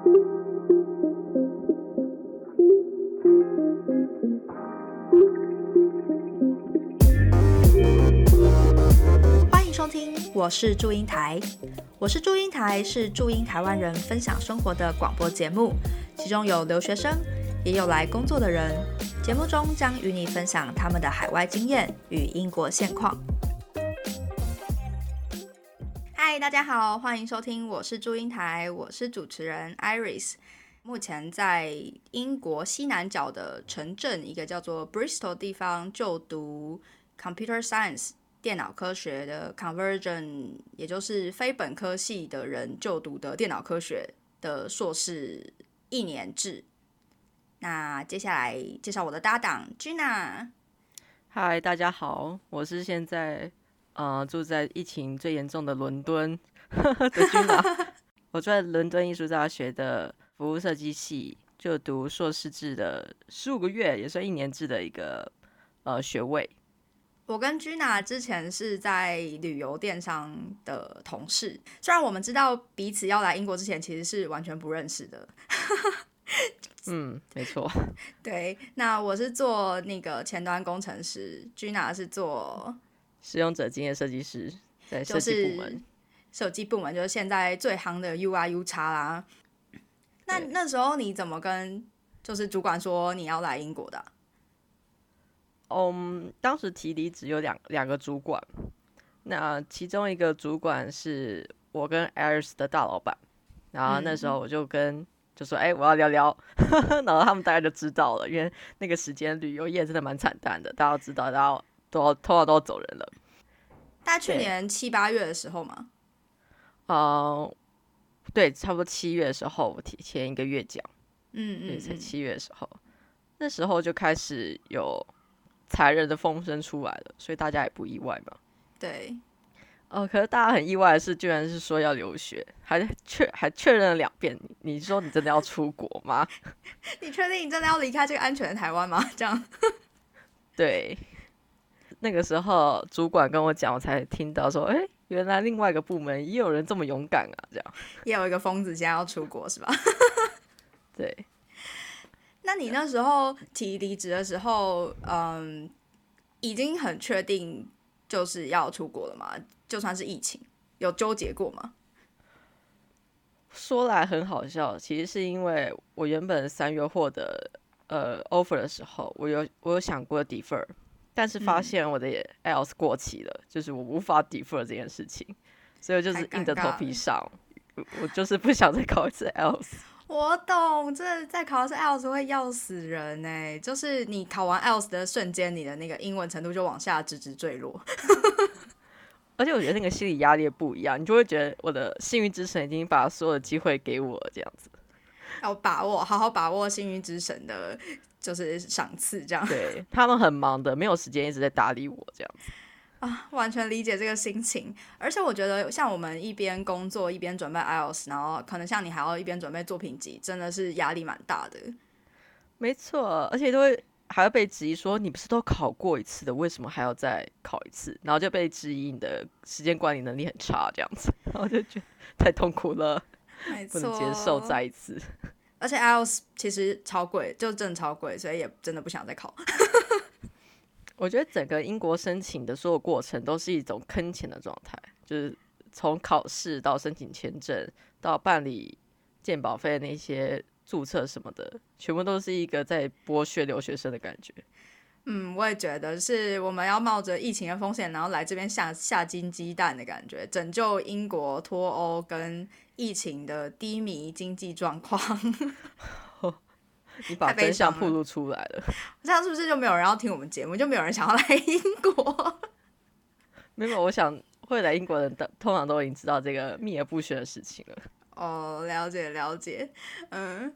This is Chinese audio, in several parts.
欢迎收听，我是祝英台。我是祝英台，是祝英台湾人分享生活的广播节目，其中有留学生，也有来工作的人。节目中将与你分享他们的海外经验与英国现况。嗨，大家好，欢迎收听，我是祝英台，我是主持人 Iris。目前在英国西南角的城镇，一个叫做 Bristol 地方就读 Computer Science 电脑科学的 Conversion，也就是非本科系的人就读的电脑科学的硕士一年制。那接下来介绍我的搭档 Gina。嗨，大家好，我是现在呃住在疫情最严重的伦敦 的 Gina。我在伦敦艺术大学的服务设计系就读硕士制的十五个月，也算一年制的一个呃学位。我跟 Gina 之前是在旅游电商的同事，虽然我们知道彼此要来英国之前其实是完全不认识的。嗯，没错。对，那我是做那个前端工程师，Gina 是做使用者经验设计师，在设计部门。设计部门就是现在最夯的 UI U 叉啦。那那时候你怎么跟就是主管说你要来英国的？嗯，当时提离职有两两个主管，那其中一个主管是我跟 Airs 的大老板，然后那时候我就跟就说，哎，我要聊聊，然后他们大概就知道了，因为那个时间旅游业真的蛮惨淡的，大家都知道，然后都要通常都要走人了。大概去年七八月的时候嘛，嗯，对，差不多七月的时候，我提前一个月讲，嗯嗯，在七月的时候，那时候就开始有。裁人的风声出来了，所以大家也不意外嘛。对，呃，可是大家很意外的是，居然是说要留学，还确还确认了两遍。你说你真的要出国吗？你确定你真的要离开这个安全的台湾吗？这样？对，那个时候主管跟我讲，我才听到说，哎，原来另外一个部门也有人这么勇敢啊！这样，也有一个疯子现在要出国是吧？对。那你那时候提离职的时候，嗯，已经很确定就是要出国了吗？就算是疫情，有纠结过吗？说来很好笑，其实是因为我原本三月获得呃 offer 的时候，我有我有想过 defer，但是发现我的 else 过期了，就是我无法 defer 这件事情，所以就是硬着头皮上，我就是不想再考一次 else。我懂，这再考一次 else 会要死人哎！就是你考完 else 的瞬间，你的那个英文程度就往下直直坠落。而且我觉得那个心理压力不一样，你就会觉得我的幸运之神已经把所有的机会给我这样子。要把握，好好把握幸运之神的，就是赏赐这样。对他们很忙的，没有时间一直在搭理我这样子。啊，完全理解这个心情，而且我觉得像我们一边工作一边准备 IELTS，然后可能像你还要一边准备作品集，真的是压力蛮大的。没错，而且都会还要被质疑说你不是都考过一次的，为什么还要再考一次？然后就被质疑你的时间管理能力很差这样子，然后就觉得太痛苦了，不能接受再一次。而且 IELTS 其实超贵，就真的超贵，所以也真的不想再考。我觉得整个英国申请的所有过程都是一种坑钱的状态，就是从考试到申请签证到办理鉴保费那些注册什么的，全部都是一个在剥削留学生的感觉。嗯，我也觉得是我们要冒着疫情的风险，然后来这边下下金鸡蛋的感觉，拯救英国脱欧跟疫情的低迷经济状况。你把真相暴露出来了，这样是不是就没有人要听我们节目，就没有人想要来英国？没有，我想会来英国的人，通常都已经知道这个秘而不宣的事情了。哦，了解了解。嗯，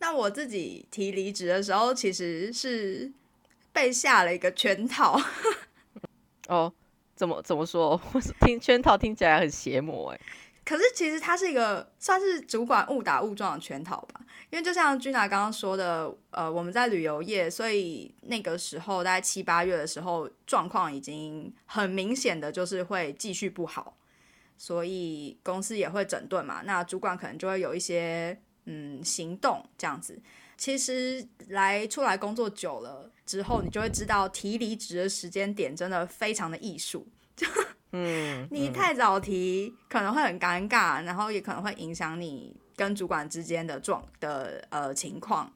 那我自己提离职的时候，其实是被下了一个圈套。哦，怎么怎么说？听圈套听起来很邪魔哎。可是其实它是一个算是主管误打误撞的圈套吧，因为就像君娜刚刚说的，呃，我们在旅游业，所以那个时候大概七八月的时候，状况已经很明显的就是会继续不好，所以公司也会整顿嘛，那主管可能就会有一些嗯行动这样子。其实来出来工作久了之后，你就会知道提离职的时间点真的非常的艺术。嗯，你太早提可能会很尴尬，然后也可能会影响你跟主管之间的状的呃情况。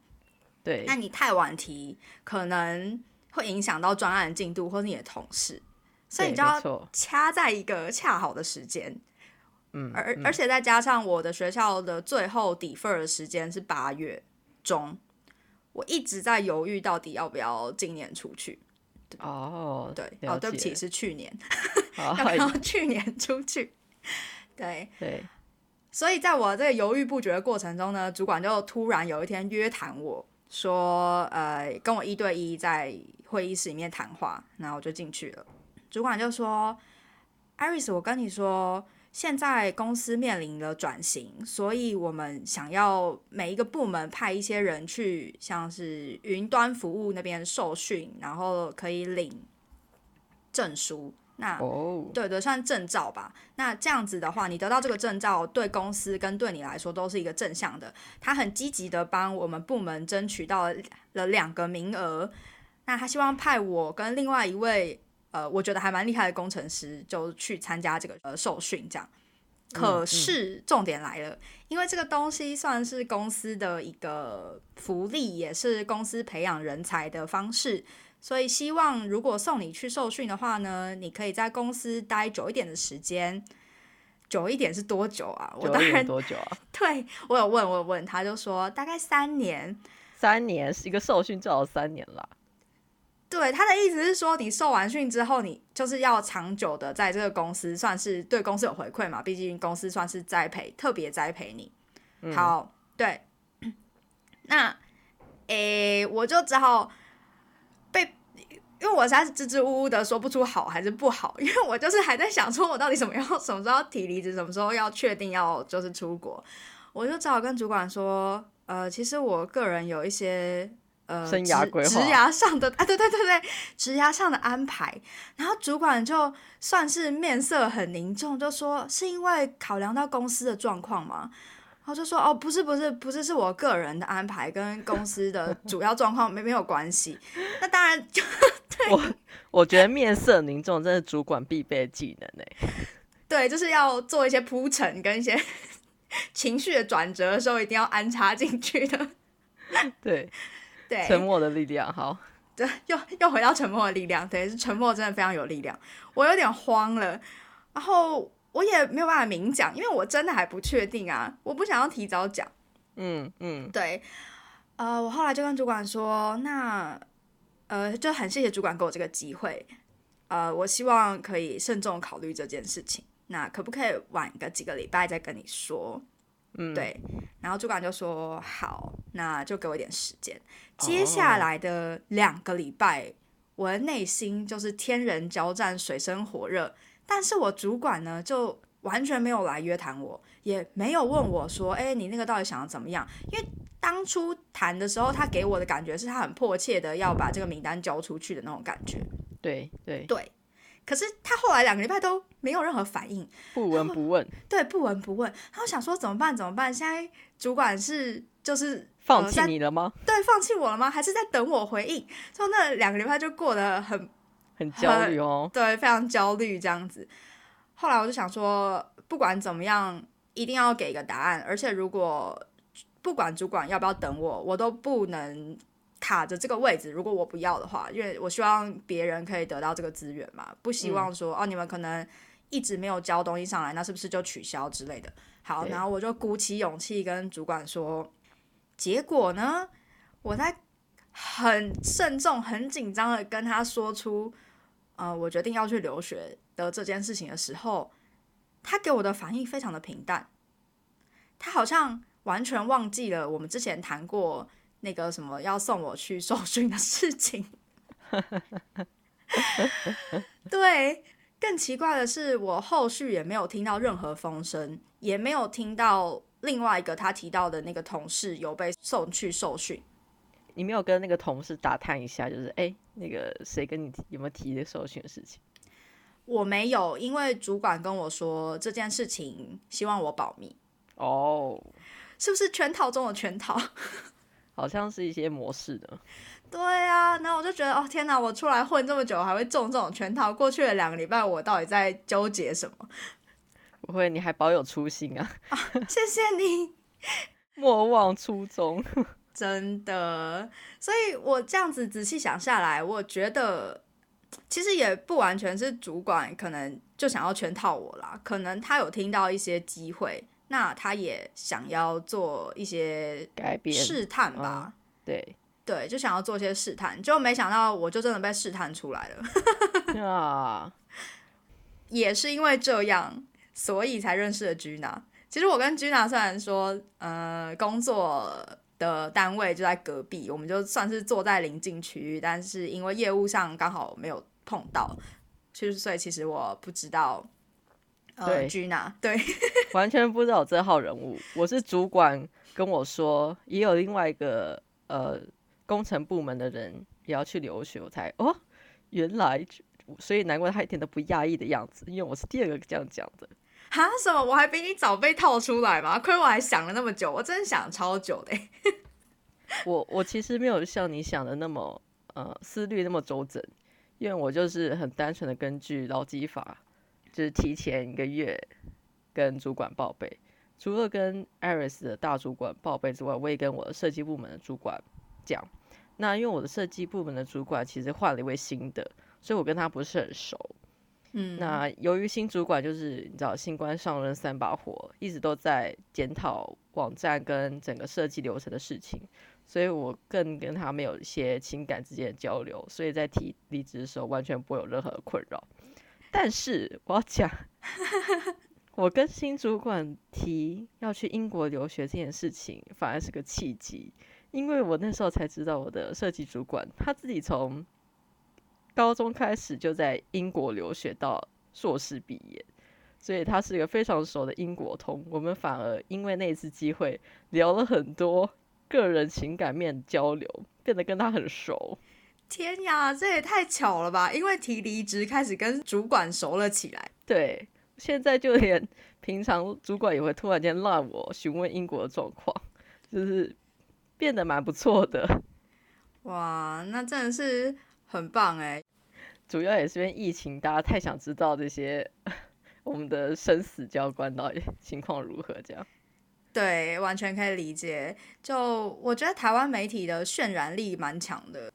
对，那你太晚提，可能会影响到专案进度或是你的同事，所以你就要掐在一个恰好的时间。嗯，而而且再加上我的学校的最后底份的时间是八月。中，我一直在犹豫到底要不要今年出去。哦，对，哦，对不起，是去年，要不要去年出去？对对，所以在我这个犹豫不决的过程中呢，主管就突然有一天约谈我说，呃，跟我一对一在会议室里面谈话，然后我就进去了。主管就说：“：“Iris，，我跟你说。”现在公司面临了转型，所以我们想要每一个部门派一些人去，像是云端服务那边受训，然后可以领证书。那对对，算证照吧。那这样子的话，你得到这个证照，对公司跟对你来说都是一个正向的。他很积极的帮我们部门争取到了两个名额。那他希望派我跟另外一位。呃，我觉得还蛮厉害的工程师就去参加这个呃受训，这样。可是重点来了，因为这个东西算是公司的一个福利，也是公司培养人才的方式，所以希望如果送你去受训的话呢，你可以在公司待久一点的时间。久一点是多久啊？我当然多久啊？对我有问，我有问，他就说大概三年。三年是一个受训，最少三年了。对他的意思是说，你受完训之后，你就是要长久的在这个公司，算是对公司有回馈嘛？毕竟公司算是栽培，特别栽培你。好，对。那，诶，我就只好被，因为我实在是支支吾吾的说不出好还是不好，因为我就是还在想说，我到底什么要什么时候提离职，什么时候要确定要就是出国，我就只好跟主管说，呃，其实我个人有一些。呃，生涯规划、职涯上的啊，对对对对，职涯上的安排。然后主管就算是面色很凝重，就说是因为考量到公司的状况吗？然后就说哦，不是不是不是，是我个人的安排，跟公司的 主要状况没没有关系。那当然就对，我我觉得面色凝重这是主管必备技能哎。对，就是要做一些铺陈跟一些 情绪的转折的时候，一定要安插进去的。对。对，沉默的力量，好，对，又又回到沉默的力量，对，是沉默真的非常有力量。我有点慌了，然后我也没有办法明讲，因为我真的还不确定啊，我不想要提早讲。嗯嗯，对，呃，我后来就跟主管说，那呃，就很谢谢主管给我这个机会，呃，我希望可以慎重考虑这件事情，那可不可以晚个几个礼拜再跟你说？嗯，对，然后主管就说好，那就给我一点时间。接下来的两个礼拜，我的内心就是天人交战，水深火热。但是我主管呢，就完全没有来约谈我，也没有问我说，哎，你那个到底想要怎么样？因为当初谈的时候，他给我的感觉是他很迫切的要把这个名单交出去的那种感觉。对对对。可是他后来两个礼拜都没有任何反应，不闻不问。对，不闻不问。然后想说怎么办？怎么办？现在主管是就是放弃你了吗？对，放弃我了吗？还是在等我回应？就那两个礼拜就过得很很焦虑哦。对，非常焦虑这样子。后来我就想说，不管怎么样，一定要给一个答案。而且如果不管主管要不要等我，我都不能。卡着这个位置，如果我不要的话，因为我希望别人可以得到这个资源嘛，不希望说哦，你们可能一直没有交东西上来，那是不是就取消之类的？好，然后我就鼓起勇气跟主管说，结果呢，我在很慎重、很紧张的跟他说出，呃，我决定要去留学的这件事情的时候，他给我的反应非常的平淡，他好像完全忘记了我们之前谈过。那个什么要送我去受训的事情，对，更奇怪的是，我后续也没有听到任何风声，也没有听到另外一个他提到的那个同事有被送去受训。你没有跟那个同事打探一下，就是哎，那个谁跟你有没有提这受训的事情？我没有，因为主管跟我说这件事情，希望我保密。哦。是不是圈套中的圈套？好像是一些模式的。对啊，然后我就觉得，哦天哪，我出来混这么久，还会中这种圈套？过去的两个礼拜，我到底在纠结什么？不会，你还保有初心啊！谢谢你，莫忘初衷。真的，所以我这样子仔细想下来，我觉得其实也不完全是主管可能就想要圈套我啦，可能他有听到一些机会，那他也想要做一些改变试探吧。对对，就想要做一些试探，就没想到我就真的被试探出来了。啊，也是因为这样，所以才认识了 Gina。其实我跟 Gina 虽然说，呃，工作。的单位就在隔壁，我们就算是坐在临近区域，但是因为业务上刚好没有碰到，所以其实我不知道，呃，Gina 对，完全不知道这号人物。我是主管跟我说，也有另外一个呃工程部门的人也要去留学，我才哦，原来，所以难怪他一点都不讶异的样子，因为我是第二个这样讲的。哈什么？我还比你早被套出来吗？亏我还想了那么久，我真的想超久的。我我其实没有像你想的那么呃思虑那么周整，因为我就是很单纯的根据劳基法，就是提前一个月跟主管报备。除了跟 Iris 的大主管报备之外，我也跟我的设计部门的主管讲。那因为我的设计部门的主管其实换了一位新的，所以我跟他不是很熟。嗯，那由于新主管就是你知道新官上任三把火，一直都在检讨网站跟整个设计流程的事情，所以我更跟他没有一些情感之间的交流，所以在提离职的时候完全不会有任何的困扰。但是我要讲，我跟新主管提要去英国留学这件事情，反而是个契机，因为我那时候才知道我的设计主管他自己从。高中开始就在英国留学到硕士毕业，所以他是一个非常熟的英国通。我们反而因为那次机会聊了很多个人情感面交流，变得跟他很熟。天呀，这也太巧了吧！因为提离职开始跟主管熟了起来。对，现在就连平常主管也会突然间让我询问英国的状况，就是变得蛮不错的。哇，那真的是很棒哎！主要也是因为疫情，大家太想知道这些我们的生死交关到底情况如何，这样。对，完全可以理解。就我觉得台湾媒体的渲染力蛮强的，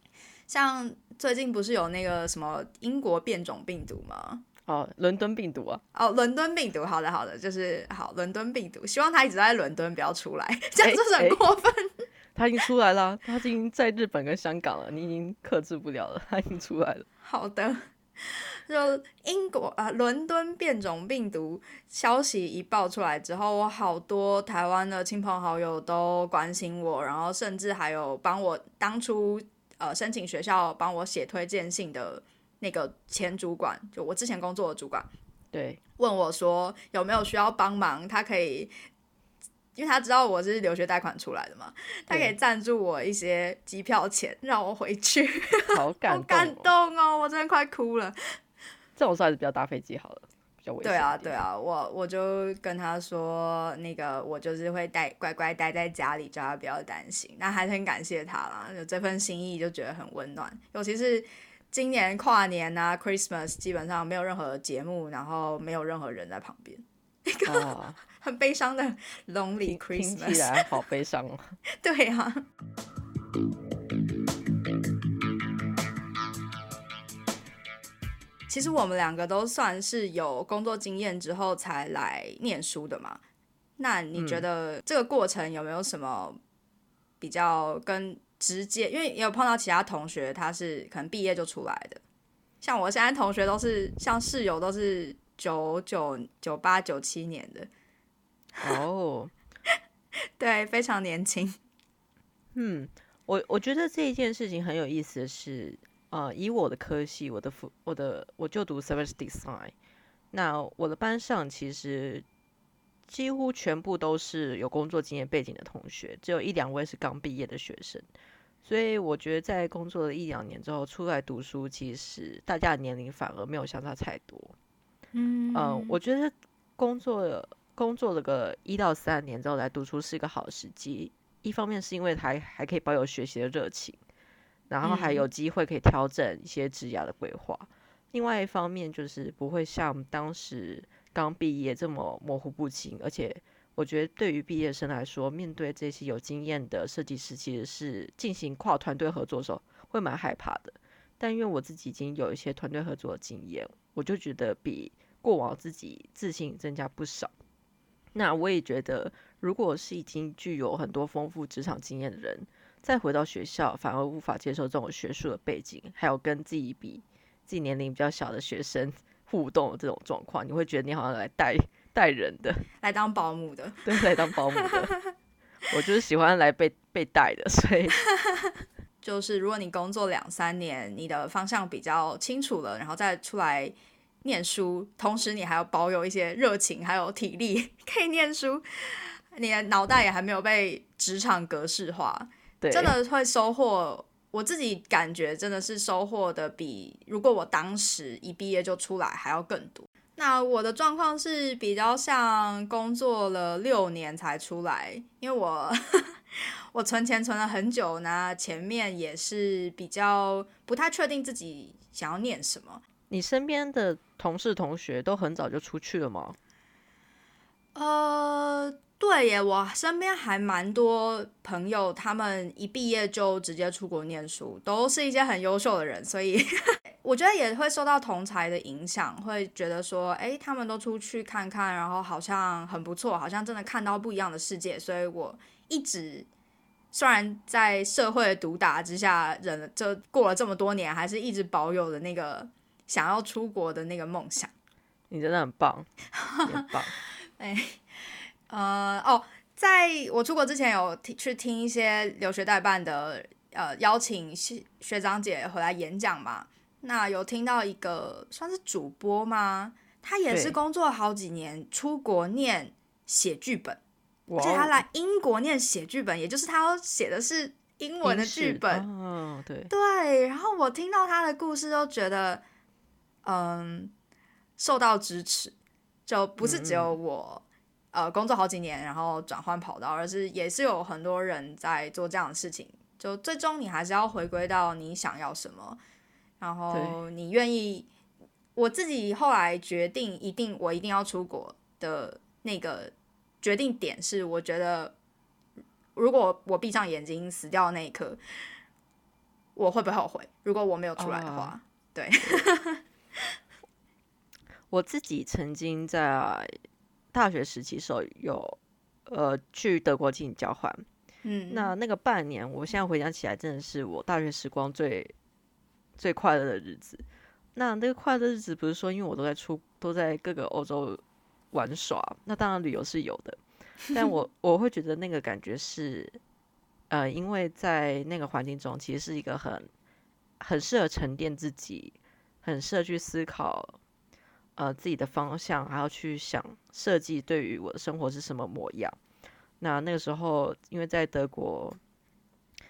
像最近不是有那个什么英国变种病毒吗？哦，伦敦病毒啊。哦，伦敦病毒，好的好的，就是好伦敦病毒，希望他一直在伦敦，不要出来，这样就是很过分。他已经出来了，他已经在日本跟香港了，你已经克制不了了，他已经出来了。好的，就英国啊，伦敦变种病毒消息一爆出来之后，我好多台湾的亲朋好友都关心我，然后甚至还有帮我当初呃申请学校帮我写推荐信的那个前主管，就我之前工作的主管，对，问我说有没有需要帮忙，他可以。因为他知道我是留学贷款出来的嘛，他可以赞助我一些机票钱，让我回去。好感动，感动哦！我真的快哭了。这种算是比较搭飞机好了，比较危险。对啊，对啊，我我就跟他说，那个我就是会待乖乖待在家里，叫他不要担心。那还是很感谢他啦，有这份心意就觉得很温暖。尤其是今年跨年啊，Christmas 基本上没有任何节目，然后没有任何人在旁边。一个 很悲伤的 Lonely Christmas，听起来好悲伤哦。对呀。其实我们两个都算是有工作经验之后才来念书的嘛。那你觉得这个过程有没有什么比较跟直接？因为也有碰到其他同学，他是可能毕业就出来的。像我现在同学都是，像室友都是。九九九八九七年的哦，对，非常年轻。嗯，我我觉得这一件事情很有意思的是，呃，以我的科系，我的辅，我的我就读 service design，那我的班上其实几乎全部都是有工作经验背景的同学，只有一两位是刚毕业的学生。所以我觉得在工作了一两年之后出来读书，其实大家的年龄反而没有相差太多。嗯我觉得工作工作了个一到三年之后来读书是一个好时机。一方面是因为还还可以保有学习的热情，然后还有机会可以调整一些职涯的规划。另外一方面就是不会像当时刚毕业这么模糊不清，而且我觉得对于毕业生来说，面对这些有经验的设计师，其实是进行跨团队合作的时候会蛮害怕的。但因为我自己已经有一些团队合作的经验，我就觉得比过往自己自信增加不少。那我也觉得。如果是已经具有很多丰富职场经验的人，再回到学校，反而无法接受这种学术的背景，还有跟自己比自己年龄比较小的学生互动的这种状况，你会觉得你好像来带带人的，来当保姆的，对，来当保姆的。我就是喜欢来被被带的，所以 就是如果你工作两三年，你的方向比较清楚了，然后再出来念书，同时你还要保有一些热情，还有体力可以念书。你的脑袋也还没有被职场格式化，真的会收获。我自己感觉真的是收获的比如果我当时一毕业就出来还要更多。那我的状况是比较像工作了六年才出来，因为我 我存钱存了很久呢，前面也是比较不太确定自己想要念什么。你身边的同事同学都很早就出去了吗？呃。对耶，我身边还蛮多朋友，他们一毕业就直接出国念书，都是一些很优秀的人，所以 我觉得也会受到同才的影响，会觉得说，哎，他们都出去看看，然后好像很不错，好像真的看到不一样的世界，所以我一直虽然在社会的毒打之下忍了，这过了这么多年，还是一直保有的那个想要出国的那个梦想。你真的很棒，很棒，哎。呃哦，在我出国之前有听去听一些留学代办的呃邀请学学长姐回来演讲嘛，那有听到一个算是主播吗？他也是工作好几年，出国念写剧本，而且他来英国念写剧本，也就是他要写的是英文的剧本。嗯，对对。然后我听到他的故事，都觉得嗯受到支持，就不是只有我。呃，工作好几年，然后转换跑道，而是也是有很多人在做这样的事情。就最终你还是要回归到你想要什么，然后你愿意。我自己后来决定，一定我一定要出国的那个决定点是，我觉得如果我闭上眼睛死掉的那一刻，我会不会后悔？如果我没有出来的话，对。我自己曾经在。大学时期时候有，呃，去德国进行交换，嗯，那那个半年，我现在回想起来，真的是我大学时光最最快乐的日子。那那个快乐日子不是说，因为我都在出，都在各个欧洲玩耍，那当然旅游是有的，但我我会觉得那个感觉是，呃，因为在那个环境中，其实是一个很很适合沉淀自己，很适合去思考。呃，自己的方向还要去想设计，对于我的生活是什么模样？那那个时候，因为在德国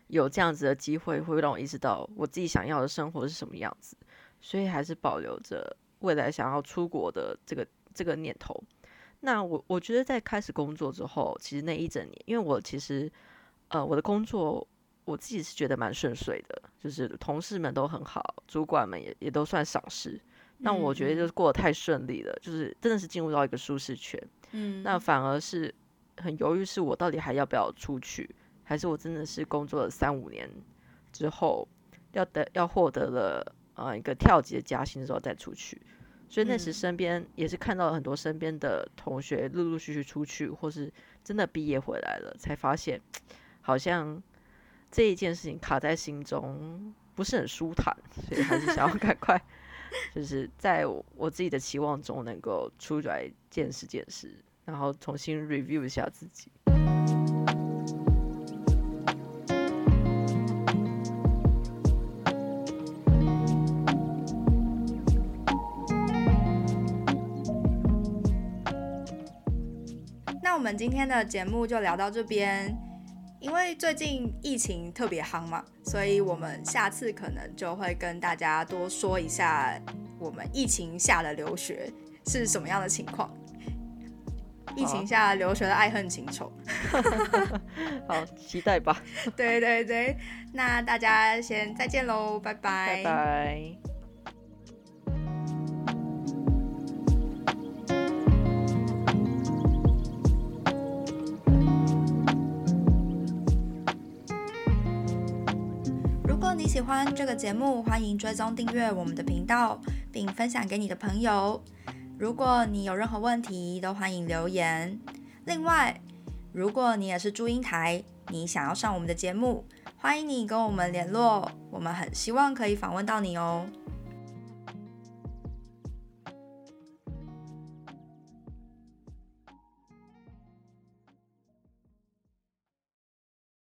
有这样子的机会，会让我意识到我自己想要的生活是什么样子，所以还是保留着未来想要出国的这个这个念头。那我我觉得在开始工作之后，其实那一整年，因为我其实呃我的工作我自己是觉得蛮顺遂的，就是同事们都很好，主管们也也都算赏识。那我觉得就是过得太顺利了，就是真的是进入到一个舒适圈。嗯，那反而是很犹豫，是我到底还要不要出去，还是我真的是工作了三五年之后，要得要获得了呃一个跳级的加薪之后再出去。所以那时身边也是看到了很多身边的同学陆陆续续出去，或是真的毕业回来了，才发现好像这一件事情卡在心中不是很舒坦，所以还是想要 赶快。就是在我自己的期望中，能够出来见识见识，然后重新 review 一下自己。那我们今天的节目就聊到这边。因为最近疫情特别夯嘛，所以我们下次可能就会跟大家多说一下我们疫情下的留学是什么样的情况。疫情下留学的爱恨情仇。好，期待吧。对对对，那大家先再见喽，拜拜。拜拜。喜欢这个节目，欢迎追踪订阅我们的频道，并分享给你的朋友。如果你有任何问题，都欢迎留言。另外，如果你也是祝英台，你想要上我们的节目，欢迎你跟我们联络，我们很希望可以访问到你哦。